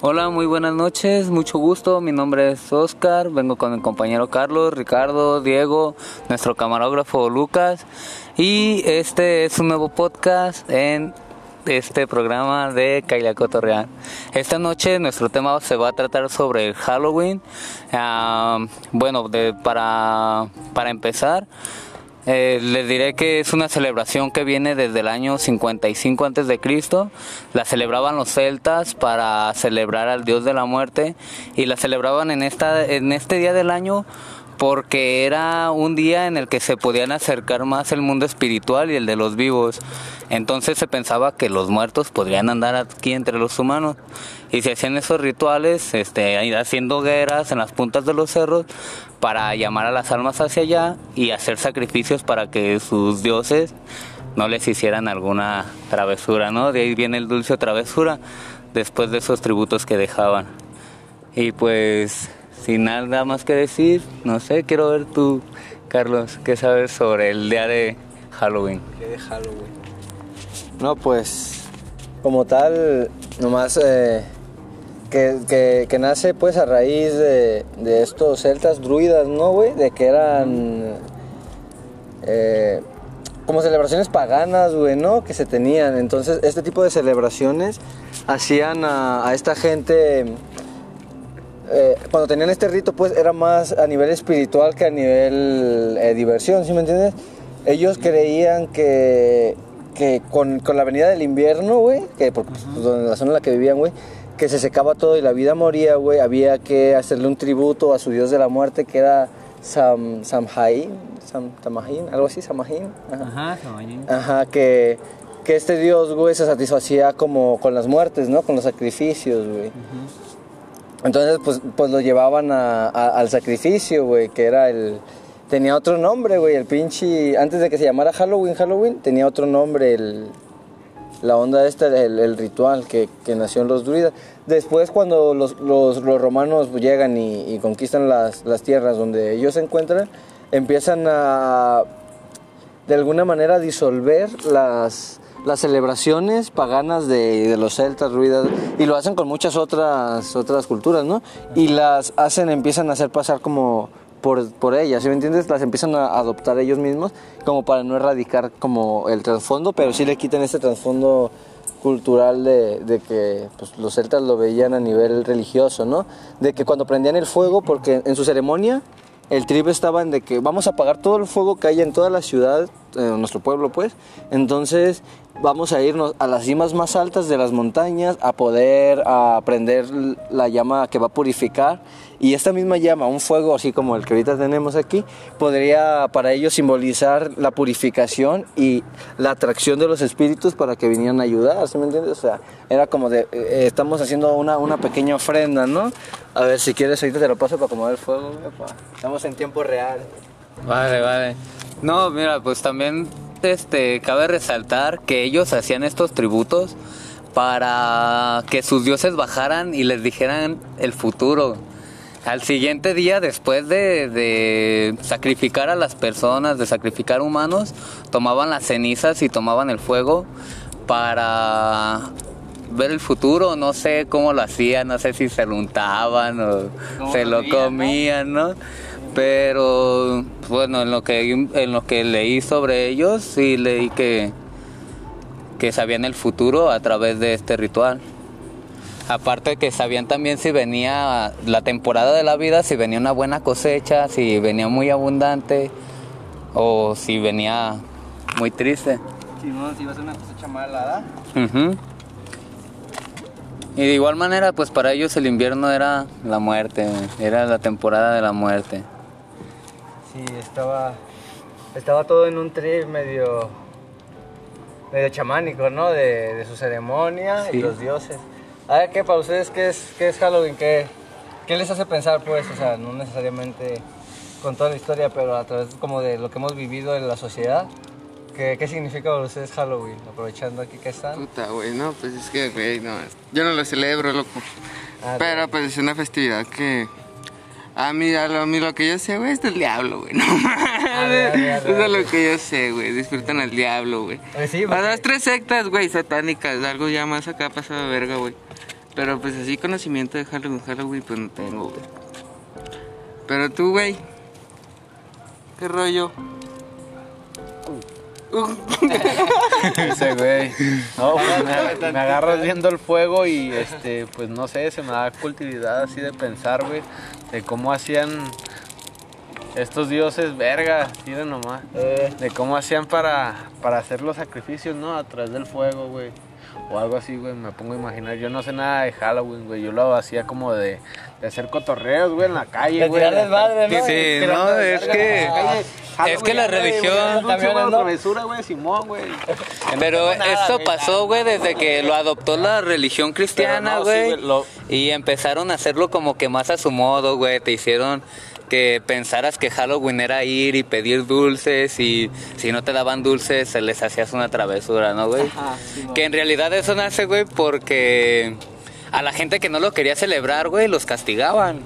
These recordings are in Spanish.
Hola, muy buenas noches, mucho gusto. Mi nombre es Oscar, vengo con mi compañero Carlos, Ricardo, Diego, nuestro camarógrafo Lucas y este es un nuevo podcast en este programa de Kaila Cotorreal. Esta noche nuestro tema se va a tratar sobre Halloween. Ah, bueno, para, para empezar, eh, les diré que es una celebración que viene desde el año 55 antes de Cristo. La celebraban los celtas para celebrar al dios de la muerte y la celebraban en esta en este día del año porque era un día en el que se podían acercar más el mundo espiritual y el de los vivos. Entonces se pensaba que los muertos podrían andar aquí entre los humanos y se hacían esos rituales, este, haciendo guerras en las puntas de los cerros para llamar a las almas hacia allá y hacer sacrificios para que sus dioses no les hicieran alguna travesura, ¿no? De ahí viene el dulce travesura después de esos tributos que dejaban. Y pues sin nada más que decir, no sé, quiero ver tú, Carlos, ¿qué sabes sobre el día de Halloween? ¿Qué de Halloween? No, pues, como tal, nomás eh, que, que, nace pues a raíz de, de estos celtas druidas, ¿no, güey? De que eran eh, como celebraciones paganas, güey, ¿no? Que se tenían. Entonces, este tipo de celebraciones hacían a, a esta gente eh, cuando tenían este rito, pues era más a nivel espiritual que a nivel eh, diversión, ¿sí me entiendes? Ellos creían que, que con, con, la venida del invierno, güey, que por pues, la zona en la que vivían, güey, que se secaba todo y la vida moría, güey, había que hacerle un tributo a su dios de la muerte que era Sam, Samhain, Sam, algo así, Samhain. Ajá, Ajá, que, que este dios, güey, se satisfacía como con las muertes, ¿no? Con los sacrificios, güey. Entonces, pues, pues lo llevaban al sacrificio, güey, que era el... Tenía otro nombre, güey, el pinche... Antes de que se llamara Halloween, Halloween, tenía otro nombre, el, la onda esta, el, el ritual que, que, nació en los druidas. Después, cuando los, los, los romanos llegan y, y conquistan las, las, tierras donde ellos se encuentran, empiezan a, de alguna manera, disolver las las celebraciones paganas de, de, los celtas, ruidas, y lo hacen con muchas otras, otras culturas, ¿no? Y las hacen, empiezan a hacer pasar como por, por ellas, ¿sí me entiendes? Las empiezan a adoptar ellos mismos como para no erradicar como el trasfondo, pero sí le quitan este trasfondo cultural de, de que pues, los celtas lo veían a nivel religioso, ¿no? De que cuando prendían el fuego, porque en su ceremonia el trip estaba en de que vamos a apagar todo el fuego que hay en toda la ciudad, en nuestro pueblo pues, entonces vamos a irnos a las cimas más altas de las montañas a poder a prender la llama que va a purificar y esta misma llama, un fuego así como el que ahorita tenemos aquí, podría para ellos simbolizar la purificación y la atracción de los espíritus para que vinieran a ayudar, ¿sí me entiendes? O sea, era como de, eh, estamos haciendo una, una, pequeña ofrenda, ¿no? A ver, si quieres ahorita te lo paso para acomodar el fuego, estamos en tiempo real. Vale, vale. No, mira, pues también este, cabe resaltar que ellos hacían estos tributos para que sus dioses bajaran y les dijeran el futuro. Al siguiente día, después de, de, sacrificar a las personas, de sacrificar humanos, tomaban las cenizas y tomaban el fuego para ver el futuro. No sé cómo lo hacían, no sé si se lo untaban o se lo comían, ¿no? Pero bueno, en lo que en lo que leí sobre ellos, sí leí que que sabían el futuro a través de este ritual. Aparte que sabían también si venía la temporada de la vida, si venía una buena cosecha, si venía muy abundante o si venía muy triste. Si no, si iba a ser una cosecha mala, uh Y de igual manera, pues para ellos el invierno era la muerte, era la temporada de la muerte. Sí, estaba, estaba todo en un trip medio, medio chamánico, ¿no? De, de su ceremonia sí. y los dioses. A ver, ¿qué para ustedes qué es, qué es Halloween? ¿Qué, ¿Qué les hace pensar, pues? O sea, no necesariamente con toda la historia, pero a través como de lo que hemos vivido en la sociedad. ¿Qué, ¿Qué, significa para ustedes Halloween? Aprovechando aquí que están. Puta, güey, no, pues es que, güey, no. Yo no lo celebro, loco. Ah, pero pues es una festividad que a mí, a lo, a mí lo que yo sé, güey, es del diablo, güey. No Eso es lo que yo sé, güey. Disfrutan al diablo, güey. Pues sí, A las tres sectas, güey, satánicas. Algo ya más acá pasado de verga, güey. Pero pues así conocimiento de Halloween, Halloween, pues no tengo, güey. Pero tú, güey. ¿Qué rollo? Ese güey. No, pues me, me agarras viendo el fuego y este, pues no sé, se me da cultividad así de pensar, güey, de cómo hacían estos dioses, verga, miren nomás. Eh, De cómo hacían para, para hacer los sacrificios, ¿no? A través del fuego, güey. O algo así, güey, me pongo a imaginar. Yo no sé nada de Halloween, güey. Yo lo hacía como de, de hacer cotorreos, güey, en la calle, De güey. desmadre, ¿no? Sí, Tirando no, es que- es que la güey, religión- güey, güey, ¿no? travesura, güey, Simón, güey. Pero esto güey, pasó, güey, desde que lo adoptó la religión cristiana, Pero no, sí, güey. güey, lo- Y empezaron a hacerlo como que más a su modo, güey. Te hicieron que pensaras que Halloween era ir y pedir dulces y si no te daban dulces se les hacías una travesura, ¿no, güey? que en realidad eso nace, güey, porque a la gente que no lo quería celebrar, güey, los castigaban.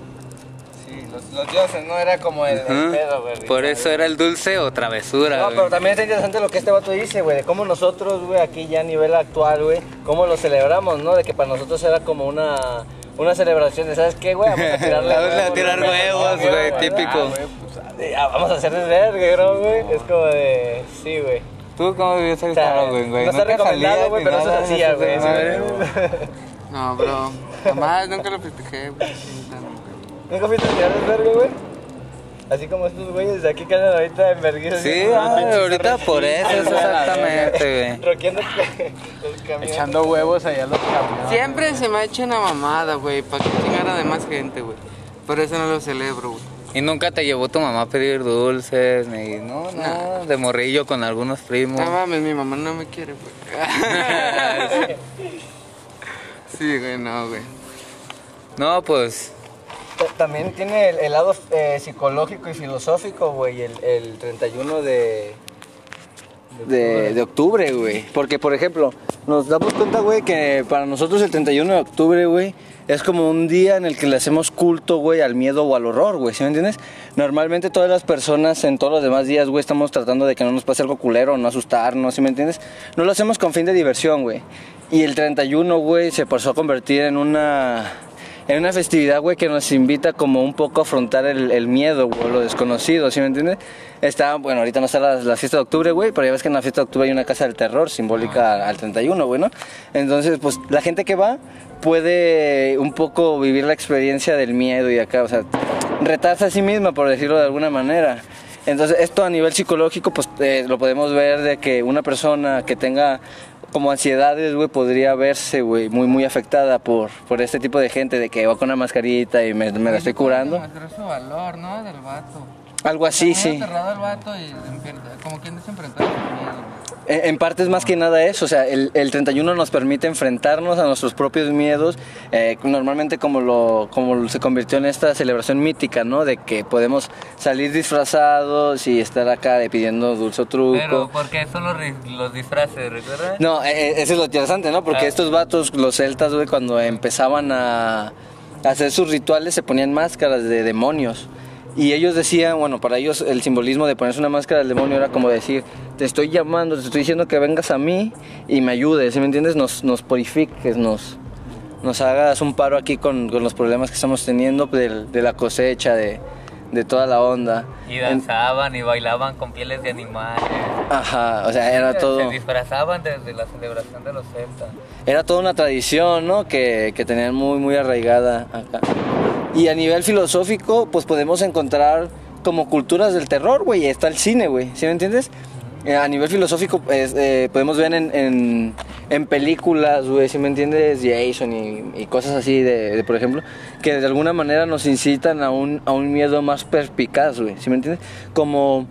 Sí, los, los dioses, ¿no? Era como el, pedo, güey. Por eso era el dulce o travesura, No, güey. pero también está interesante lo que este vato dice, güey, de cómo nosotros, güey, aquí ya a nivel actual, güey, cómo lo celebramos, ¿no? De que para nosotros era como una, una celebración de, ¿sabes qué, güey? Vamos a tirarle Vamos a tirar güey, huevos, güey, Ah, típico. güey, pues, ah, vamos a hacer desvergue, ¿no, güey? Es como de, sí, güey. ¿Tú cómo vivías el Halloween, güey? no está ¿Nunca recomendado, güey, pero eso se hacía, ¿No güey. No, bro. Jamás, nunca lo festejé, güey. ¿Nunca fuiste a tirar desvergue, güey? Así como estos güeyes de aquí que andan ahorita en vergüenza. Sí, ah, ahorita por eso, es exactamente, güey. Roqueando los camiones. Echando huevos allá los camiones. Siempre se me ha hecho una mamada, güey, para que chingara de más gente, güey. Por eso no lo celebro, güey. Y nunca te llevó tu mamá a pedir dulces, ni no, no, de morrillo con algunos primos. No mames, mi mamá no me quiere, güey. sí, güey, no, güey. No, pues, También tiene el, el lado eh, psicológico y filosófico, güey, el, el 31 de, de, de octubre, güey. Porque, por ejemplo, nos damos cuenta, güey, que para nosotros el 31 de octubre, güey, es como un día en el que le hacemos culto, güey, al miedo o al horror, güey, ¿sí me entiendes? Normalmente todas las personas en todos los demás días, güey, estamos tratando de que no nos pase algo culero, no asustarnos, ¿sí me entiendes? No lo hacemos con fin de diversión, güey. Y el 31, güey, se pasó a convertir en una en una festividad, güey, que nos invita como un poco a afrontar el, el miedo, güey, lo desconocido, ¿sí me entiendes? Está, bueno, ahorita no está la, la fiesta de octubre, güey, pero ya ves que en la fiesta de octubre hay una casa del terror simbólica al 31, güey, ¿no? Entonces, pues la gente que va puede un poco vivir la experiencia del miedo y acá, o sea, retarse a sí misma, por decirlo de alguna manera. Entonces, esto a nivel psicológico, pues eh, lo podemos ver de que una persona que tenga como ansiedades, güey, podría verse, güey, muy, muy afectada por, por este tipo de gente, de que va con una mascarita y me, la estoy curando. Su valor, ¿no? Del vato. Algo así, sí. aterrado el vato y como quien desenfrentar su miedo. En, en parte es más que nada eso, o sea, el, el 31 nos permite enfrentarnos a nuestros propios miedos, eh, normalmente como, lo, como se convirtió en esta celebración mítica, ¿no? De que podemos salir disfrazados y estar acá de pidiendo dulce o truco. pero porque son los, los disfraces, ¿recuerdas? No, eh, eh, eso es lo interesante, ¿no? Porque Ah. estos vatos, los celtas, güey, cuando empezaban a hacer sus rituales se ponían máscaras de demonios. Y ellos decían, bueno, para ellos el simbolismo de ponerse una máscara del demonio era como decir, te estoy llamando, te estoy diciendo que vengas a mí y me ayudes, ¿sí me entiendes? Nos, nos purifiques, nos, nos hagas un paro aquí con, con los problemas que estamos teniendo del- de, la cosecha, de, de toda la onda. Y danzaban y bailaban con pieles de animales. Ajá, o sea, era todo... Se disfrazaban desde la celebración de los celtas. era toda una tradición, ¿no? Que, que tenían muy, muy arraigada acá. Y a nivel filosófico, pues podemos encontrar como culturas del terror, güey. Está el cine, güey. ¿Sí me entiendes? Eh, a nivel filosófico, pues, eh, podemos ver en, en, en películas, güey, ¿sí me entiendes? Jason y, y cosas así, de, de, por ejemplo, que de alguna manera nos incitan a un, a un miedo más perspicaz, güey. ¿Sí me entiendes? Como...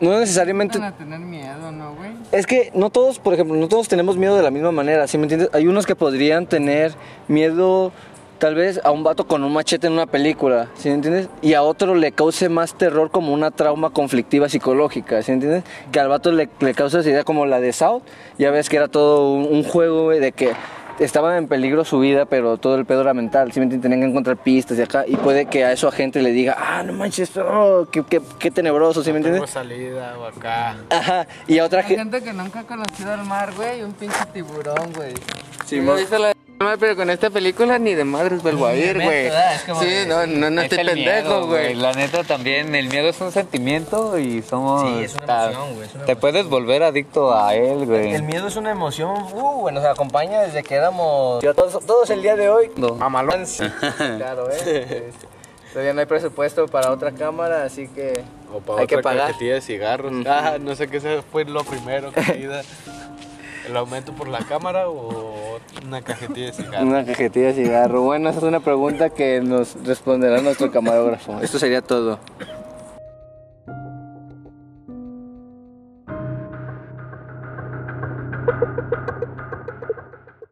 No necesariamente... Van a tener miedo, ¿no, güey? Es que no todos, por ejemplo, no todos tenemos miedo de la misma manera, ¿sí me entiendes? Hay unos que podrían tener miedo tal vez a un vato con un machete en una película, ¿sí me entiendes? Y a otro le cause más terror como una trauma conflictiva psicológica, ¿sí me entiendes? Que al vato le, le causa esa idea como la de South, ya ves que era todo un, un juego, güey, de que estaba en peligro su vida, pero todo el pedo era mental, ¿sí me entiendes? Tenían que encontrar pistas y acá, y puede que a eso a gente le diga, ah, no manches, oh, qué, qué, qué tenebroso, ¿sí me Tengo entiendes? salida o acá. Ajá, y a otra Hay gente... gente que nunca ha conocido al mar, güey, y un pinche tiburón, güey. Sí, ¿Sí mo- ¿Viste la No, pero con esta película ni de madres vuelvo a ir, güey. ¿verdad? Es como Sí, de- no, no, no Es estoy pendejo, güey. La neta también, el miedo es un sentimiento y somos... Sí, es una ta- emoción, güey, Te puedes volver adicto a él, güey. El miedo es una emoción, uh, bueno, nos acompaña desde que éramos... Yo, todos, todos el día de hoy. No. Mamalón. Sí, claro, ¿eh? Todavía no hay presupuesto para otra cámara, así que O para hay que otra pagar. cajetilla de cigarros. Ah, no sé qué fue lo primero que. ¿El aumento por la cámara o una cajetilla de cigarros? Una cajetilla de cigarro. Bueno, esa es una pregunta que nos responderá nuestro camarógrafo. Esto sería todo.